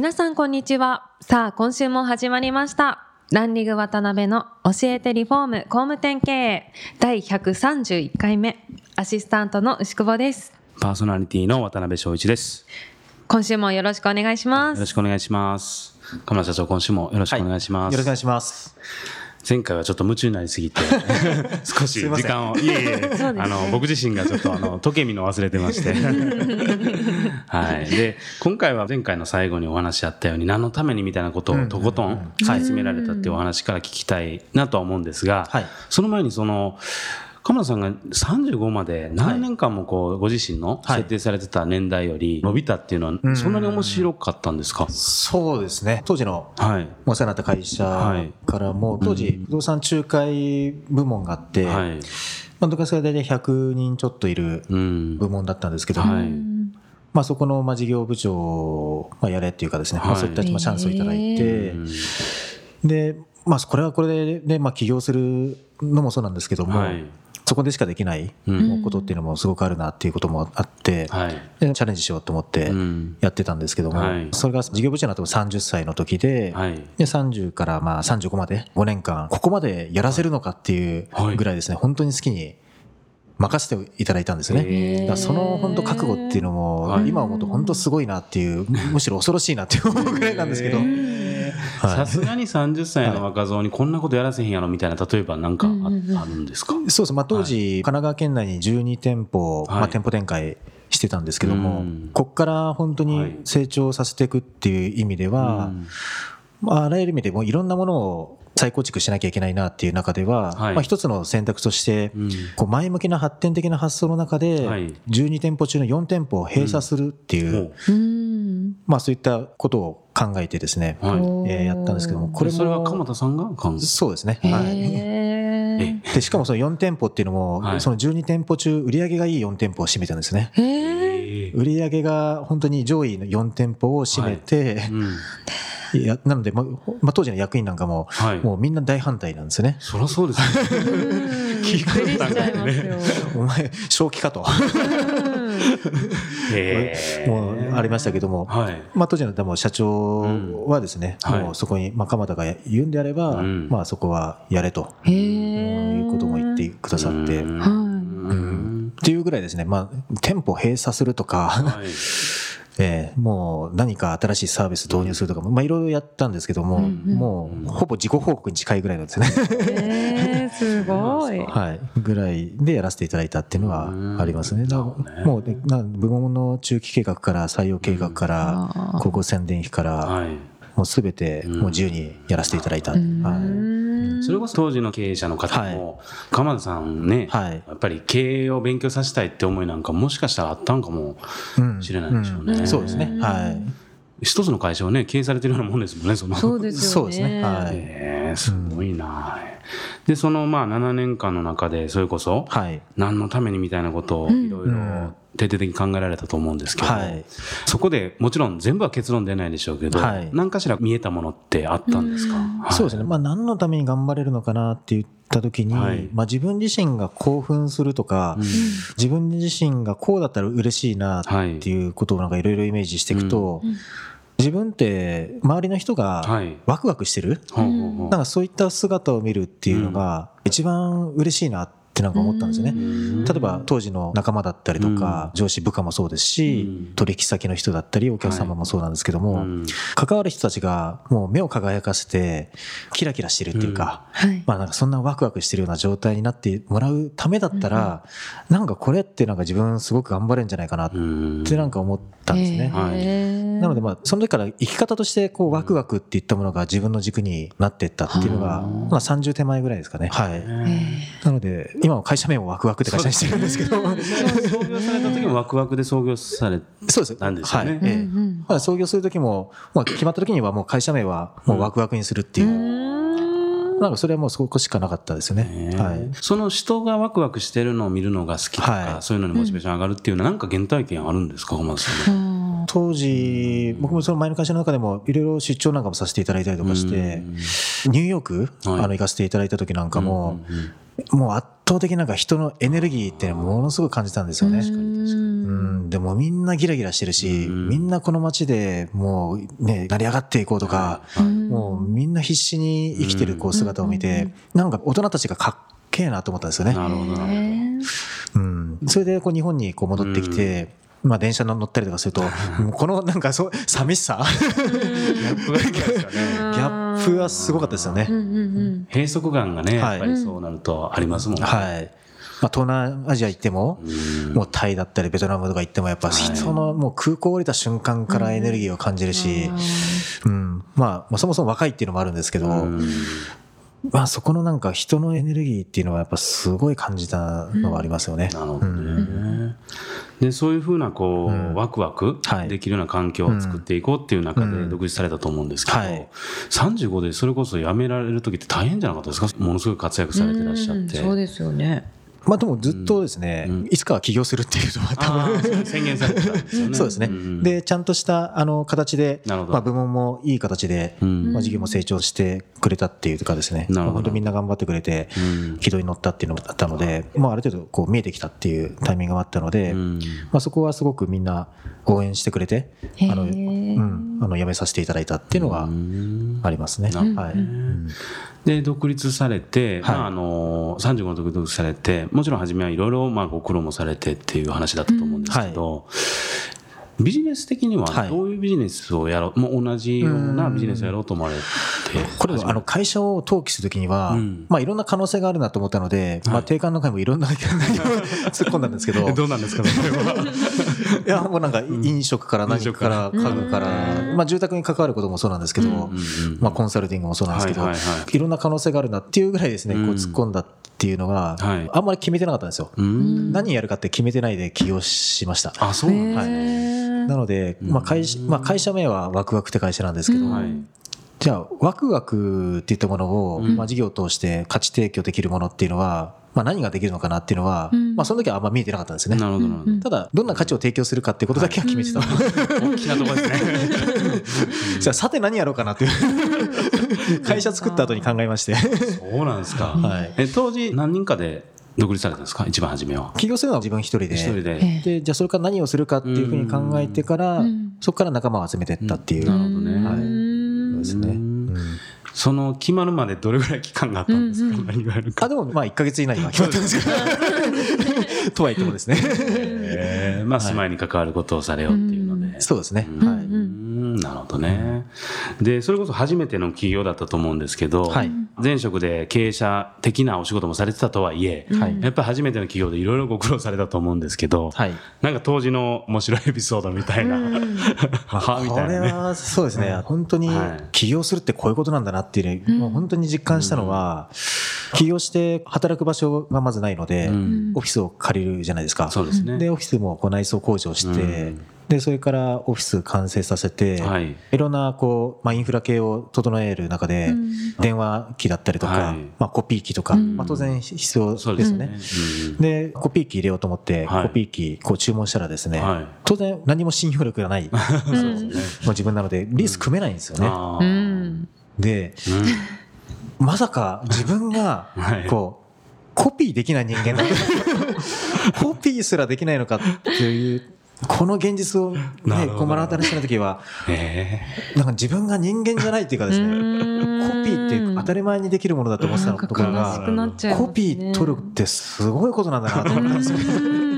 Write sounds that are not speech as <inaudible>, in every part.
皆さんこんにちはさあ今週も始まりましたランリング渡辺の教えてリフォーム工務店経営第131回目アシスタントの牛久保ですパーソナリティの渡辺翔一です。今週もよろしくお願いしますよろしくお願いします。鎌田社長、今週もよろしくお願いします。よろしくお願いします。前回はちょっと夢中になりすぎて、<laughs> 少し時間を、いえいえ、あの、僕自身がちょっとあの、時計見の忘れてまして。はい。で、今回は前回の最後にお話しあったように、何のためにみたいなことをとことん突き詰められたっていうお話から聞きたいなとは思うんですが、はいその前にその、鎌田さんが35まで何年間もこうご自身のはい設定されてた年代より伸びたっていうのはそんなに面白かったんですか？そうですね。当時のはい。お世話になった会社からも、当時、不動産仲介部門があって、はい。まあ、どかそれで大体100人ちょっといるうん。部門だったんですけど、はい。まあ、そこのまあ事業部長をまあやれっていうかですね、まあ、はい。そういったまあチャンスをいただいて、うんで、まあ、これはこれで、ね、まあ起業するのもそうなんですけども、はい。そこでしかできないうん。ことっていうのもすごくあるなっていうこともあって、チャレンジしようと思ってうん。やってたんですけども、はい。それが事業部長になっても30歳の時で、はい。で30からまあ35まで5年間ここまでやらせるのかっていうはい。ぐらいですね。本当に好きに任せていただいたんですね。その本当覚悟っていうのもはい今思うと本当すごいなっていう <laughs> むしろ恐ろしいなって思うぐらいなんですけど、さすがに30歳の若造にこんなことやらせへんやろみたいな、例えばなんかああるんですか？そうですまあ当時神奈川県内に12店舗、はい。まあ、店舗展開してたんですけども、うん。ここから本当に成長させていくっていう意味では、あ、あらゆる意味でもういろんなものを再構築しなきゃいけないなっていう中では、はい。まあ、一つの選択として、うん。こう前向きな発展的な発想の中で、はい。12店舗中の4店舗を閉鎖するっていう、ほう。んまあ、そういったことを考えてですね、うはい。えーやったんですけどもこれもそれは鎌田さんが考えそうですね、へはい、ー。でしかもその4店舗っていうのも、はい。その12店舗中売り上げがいい4店舗を占めたんですね。売り上げが本当に上位の4店舗を占めて、うん。いやなので、まあまあ、当時の役員なんかも、はい。もうみんな大反対なんですよね。そりゃそうですよね。びっくりしちゃいますよ。お前、正気かと、もうありましたけども、はい。まあ、当時のでも社長はですね、うん。はい。もうそこに、まあ、鎌田が言うんであれば、うん。まあ、そこはやれと、へいーうことも言ってくださって、うん。っていうぐらいですね、まあ、店舗閉鎖するとか、はい。<laughs> えーもう何か新しいサービス導入するとか、まあ、いろいろやったんですけども、うんうんもうほぼ自己報告に近いぐらいなんですね。へーすごい。<laughs> はい、ぐらいでやらせていただいたっていうのはありますね。だもうねな部門の中期計画から採用計画から広告宣伝費からはい。もうすべてもう自由にやらせていただいた。うはいんそれこそ当時の経営者の方も、鎌田さんね、はいやっぱり経営を勉強させたいって思いなんかもしかしたらあったんかもうんしれないでしょうね。うんそうですね。はい。一つの会社をね、経営されてるようなもんですもんね、その。そうですよね。そうですねはいえーすごいな、で、そのまあ7年間の中で、それこそ、はい。何のためにみたいなことをいろいろ徹底的に考えられたと思うんですけど、はい。そこでもちろん全部は結論出ないでしょうけど、はい。何かしら見えたものってあったんですか、はい。そうですね。まあ何のために頑張れるのかなって言った時に、はい。まあ自分自身が興奮するとか、うん。自分自身がこうだったら嬉しいなっていうことをなんかいろいろイメージしていくと、自分って周りの人はがい。ワクワクしてる、ほうほうほう。なんかそういった姿を見るっていうのが一番嬉しいなってなんか思ったんですよね。うん。例えば当時の仲間だったりとか、上司部下もそうですし、うん。取引先の人だったりお客様もそうなんですけども、うん。関わる人たちがもう目を輝かせてキラキラしてるっていうか、はい。まあなんかそんなワクワクしてるような状態になってもらうためだったら、なんかこれってなんか自分すごく頑張れるんじゃないかなっうん。てなんか思ったんですね。はい。なのでまあその時から生き方としてこうワクワクっていったものが自分の軸になっていったっていうのが、うん。まあ30手前ぐらいですかね。はい。へなので今今も会社名もワクワクって会社にしてるんですけど。創業された時もワクワクで創業されそうです。たんですよね。はい。ええまあ創業する時も、まあ決まった時にはもう会社名はもうワクワクにするっていう。なんかそれはもうそこしかなかったですよね。はい。その人がワクワクしてるのを見るのが好きとか、はいそういうのにモチベーション上がるっていうのは、なんか原体験あるんですか、小松さん。当時、僕もその前の会社の中でもいろいろ出張なんかもさせていただいたりとかして、ニューヨーク、はいあの行かせていただいた時なんかも、もう圧倒的なんか人のエネルギーっていうのをものすごい感じたんですよね。うん、でもみんなギラギラしてるし、みんなこの街でもうね、成り上がっていこうとか、もうみんな必死に生きてるこう姿を見て、なんか大人たちがかっけえなと思ったんですよね。なるほどなるうん、それでこう日本にこう戻ってきて、まあ電車乗ったりとかすると、<laughs> このなんかそう、寂しさ。ギャップがすごいですよね。<laughs> ギャップはすごかったですよね。閉塞感がね、はいやっぱりそうなるとありますもんね。はい。まあ、東南アジア行っても、もうタイだったりベトナムとか行ってもやっぱ人のもう空港降りた瞬間からエネルギーを感じるし、うん、まあ、まあそもそも若いっていうのもあるんですけど、まあそこのなんか人のエネルギーっていうのはやっぱすごい感じたのはありますよね。なるほどね。でそういうふうなこう、ワクワクはい。できるような環境を作っていこうっていう中で独立されたと思うんですけど、はい。35でそれこそ辞められる時って大変じゃなかったですか？ものすごい活躍されてらっしゃって。そうですよね。まあでもずっとですね、いつかは起業するっていうのは多分、宣言されてたんですよね。<laughs> そうですね。ん。で、ちゃんとしたあの形で、まあ部門もいい形で、ん。まあ事業も成長してくれたっていうかですね、なるほど。まあ本当みんな頑張ってくれて、軌道に乗ったっていうのもあったので、まあある程度こう見えてきたっていうタイミングがあったので、ん。まあそこはすごくみんな応援してくれて、あの、うん、あの辞めさせていただいたっていうのがありますね。はい。うん。で独立されて、はい。まあ、あの35の時独立されてもちろん初めはいろいろまあご苦労もされてっていう話だったと思うんですけど、ビジネス的にははい。どういうビジネスをやろう、もう同じようなビジネスをやろうと思われて？これはあの会社を登記するときには、ん。まあいろんな可能性があるなと思ったので、まあ定款の中にもいろんな突っ込んだんですけど、<laughs> どうなんですかね <laughs> いや、もうなんか飲食から何から家具から、まあ住宅に関わることもそうなんですけど、まあコンサルティングもそうなんですけど、はいはいはいろんな可能性があるなっていうぐらいですね、こう突っ込んだっていうのがはい、あんまり決めてなかったんですよ。うん。何やるかって決めてないで起業しました。あそうなんですはい。なので、まあ会社、まあ会社名はワクワクって会社なんですけど、はい。じゃあ、ワクワクっていったものを、まあ、事業を通して価値提供できるものっていうのは、まあ、何ができるのかなっていうのは、まあ、その時はあんま見えてなかったんですよね。なるほどなるほど、ただ、どんな価値を提供するかっていうことだけは決めてた。大きなところですね。<laughs> じゃあ、さて何やろうかなっていう、<laughs> 会社作った後に考えまして。そうなんですか、<laughs> はいえ当時何人かで独立されたんですか？一番初めは起業するのは自分一人で。一人で、で、じゃあそれから何をするかっていうふうに考えてから、そこから仲間を集めていったっていう。なるほどね、はい。そうですね。うんその決まるまでどれぐらい期間があったんですか、何があるかあ、でも、まあ、1ヶ月以内には決まったんですけど。とは言ってもですね。えーまあ、住まいに関わることをされようっていうので。そうですね。うはい。んなるほどね。で、それこそ初めての起業だったと思うんですけど、はい。前職で経営者的なお仕事もされてたとはいえ、はい。やっぱり初めての起業でいろいろご苦労されたと思うんですけど、はい。なんか当時の面白いエピソードみたいな、<laughs> はみこたいなね。れはそうですね、本当にはい。起業するってこういうことなんだなっていうね、もう本当に実感したのは、起業して働く場所がまずないので、ん。オフィスを借りるじゃないですか。そうですね。で、オフィスもこう内装工事をして、うん。で、それからオフィス完成させて、はい。い、ろんなこう、まあ、インフラ系を整える中で、電話機だったりとか、はい。まあ、コピー機とか、まあ、当然必要そうですよね。うんで、コピー機入れようと思って、はい。コピー機こう注文したらですね、はい。当然何も信用力がない、<laughs> もう自分なので、リスク組めないんですよね。で、うんまさか自分がはい、こう、コピーできない人間だと、<laughs> コピーすらできないのかっていう、この現実をね、こう目の当たりにした時は、えなんか自分が人間じゃないっていうかですね、コピーって当たり前にできるものだと思ってたところが、コピー取るってすごいことなんだなと思ったん。ですよ。ー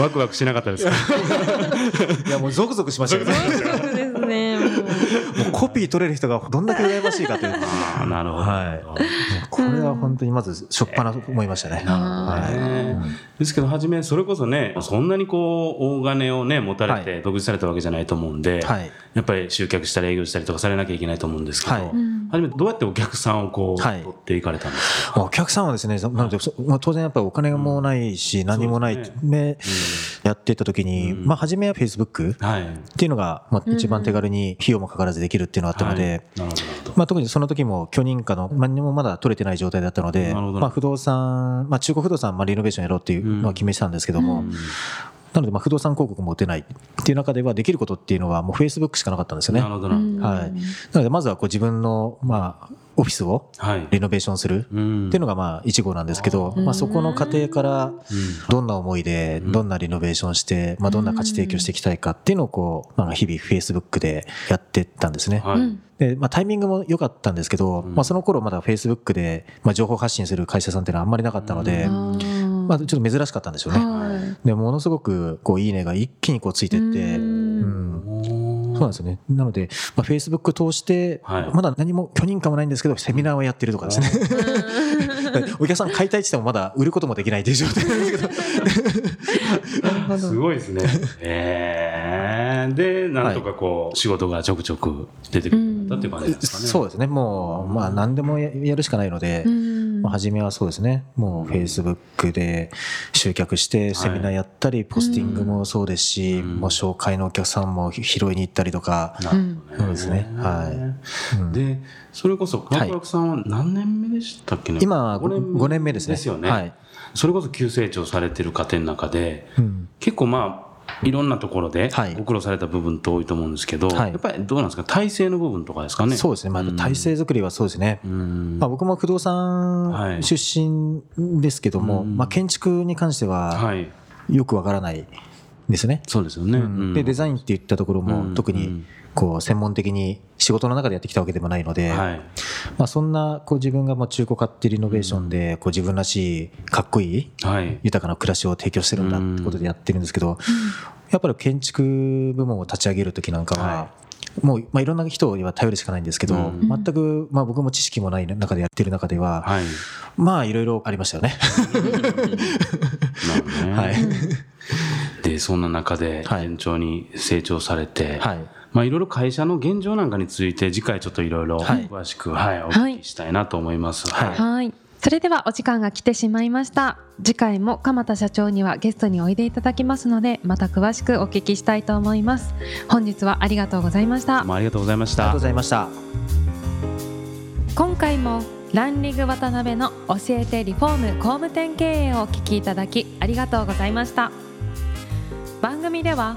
ワクワクしなかったですか？いや、もうゾクゾクしましたよ。ね。そうですね。<laughs> もうコピー取れる人がどんだけ羨ましいかという。あーなるほど。はい。これは本当にまず、しょっぱな思いましたね。ですけど、初め、それこそね、そんなにこう、大金をね、持たれはて独立されたわけじゃないと思うんで、はい。やっぱり集客したり営業したりとかされなきゃいけないと思うんですけど、はい初めてどうやってお客さんをこう、はい。取っていかれたんですか？お客さんはですね、なので、そまあ、当然やっぱりお金もないし、何もないそうですで、やっていった時に、うん。まあ、初めは Facebook っはい。ていうのが、まあ、一番手軽に費用もかからずできるっていうのがあったので、まあ、特にその時も許認可の何もまだ取れてない状態だったので、なるほど。まあ、不動産、まあ、中古不動産、まあ、リノベーションやろうっていうのは決めてたんですけども、うんなので、まあ、不動産広告も打てないっていう中では、できることっていうのは、もう Facebook しかなかったんですよね。なるほどはい。なので、まずはこう自分の、まあ、オフィスをはい。リノベーションするうん。っていうのがまあ1号なんですけど、うん。まあ、そこの過程からどんな思いでうん。どんなリノベーションして、まあ、どんな価値提供していきたいかっていうのをこう、まあ、日々 Facebook でやってったんですね。はい。うん。で、まあ、タイミングも良かったんですけど、うん。まあ、その頃まだ Facebook で、まあ、情報発信する会社さんっていうのはあんまりなかったので、うまあ、ちょっと珍しかったんですよね。はいでものすごくこういいねが一気にこうついてって、うんうんそうなんですよね。なので、まあ、Facebook 通して、はいまだ何も許認可もないんですけど、セミナーをやってるとかですね。<laughs> お客さん買いたいって言ってもまだ売ることもできないという状態なんですけど。すごいですね。えー、で、なんとかこう、仕事がちょくちょく出てくるようになったっていう感じですかね。そうですね。もう、まあ何でもややるしかないので、うんまあ、初めはそうですね。もう Facebook で集客してセミナーやったり、ポスティングもそうですし、うん。もう紹介のお客さんも拾いに行ったりとか、そうですね。はい。うん。で、それこそ、ワクワクさんは何年目でしたっけね？今は五5年目ですね。ですよね。はい。それこそ急成長されてる過程の中で、うん。結構まあ、いろんなところではい。ご苦労された部分って多いと思うんですけど、はい。やっぱりどうなんですか、体制の部分とかですかね？そうですね。まあ、体制作りはそうですね。うん。まあ、僕も不動はい産出身ですけども、うん。まあ、建築に関してははい、よくわからないですね。そうですよね。うん。でデザインっていったところうん。も特にうんこう専門的に仕事の中でやってきたわけでもないので、はい、まあ、そんなこう自分がもう中古買ってリノベーションでこう自分らしいかっこいいはい、豊かな暮らしを提供してるんだってことでやってるんですけど、やっぱり建築部門を立ち上げる時なんかは、はもう、まあ、いろんな人には頼るしかないんですけど、うん全く、まあ、僕も知識もない中でやってる中では、はい。まあいろいろありましたよね。なるほどね。はい。で、そんな中ではい順調に成長されて、はい。まあいろいろ会社の現状なんかについて次回ちょっといろいろはい詳しく、はい、お聞きしたいなと思います。はいはい。それではお時間が来てしまいました。次回も鎌田社長にはゲストにおいでいただきますので、また詳しくお聞きしたいと思います。本日はありがとうございましたありがとうございましたありがとうご。ざいました。今回もランリング渡辺の教えてリフォーム工務店経営をお聞きいただきありがとうございました番組では